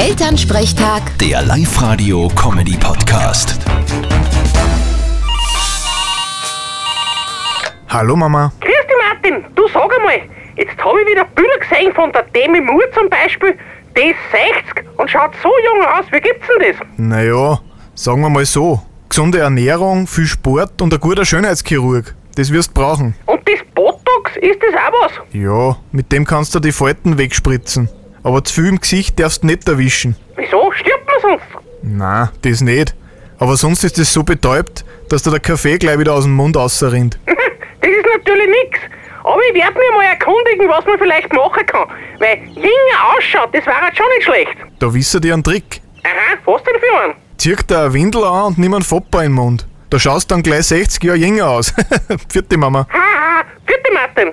Elternsprechtag, Der Live-Radio-Comedy-Podcast. Hallo Mama. Grüß dich, Martin. Du sag einmal, jetzt habe ich wieder Bilder gesehen von der Demi Moore zum Beispiel. Die ist 60 und schaut so jung aus. Wie gibt's denn das? Naja, sagen wir mal so. Gesunde Ernährung, viel Sport und ein guter Schönheitschirurg. Das wirst brauchen. Und das Botox, ist das auch was? Ja, mit dem kannst du die Falten wegspritzen. Aber zu viel im Gesicht darfst du nicht erwischen. Wieso? Stirbt man sonst? Na, das nicht. Aber sonst ist das so betäubt, dass dir der Kaffee gleich wieder aus dem Mund rausrinnt. das ist natürlich nix. Aber ich werd mir mal erkundigen, was man vielleicht machen kann. Weil jünger ausschaut, das wäre halt schon nicht schlecht. Da wisst ihr einen Trick. Aha, was denn für einen? Zieh dir eine Windel an und nimm einen Fopper in den Mund. Da schaust dann gleich 60 Jahre jünger aus. Vierte Mama. Haha, vierte Martin.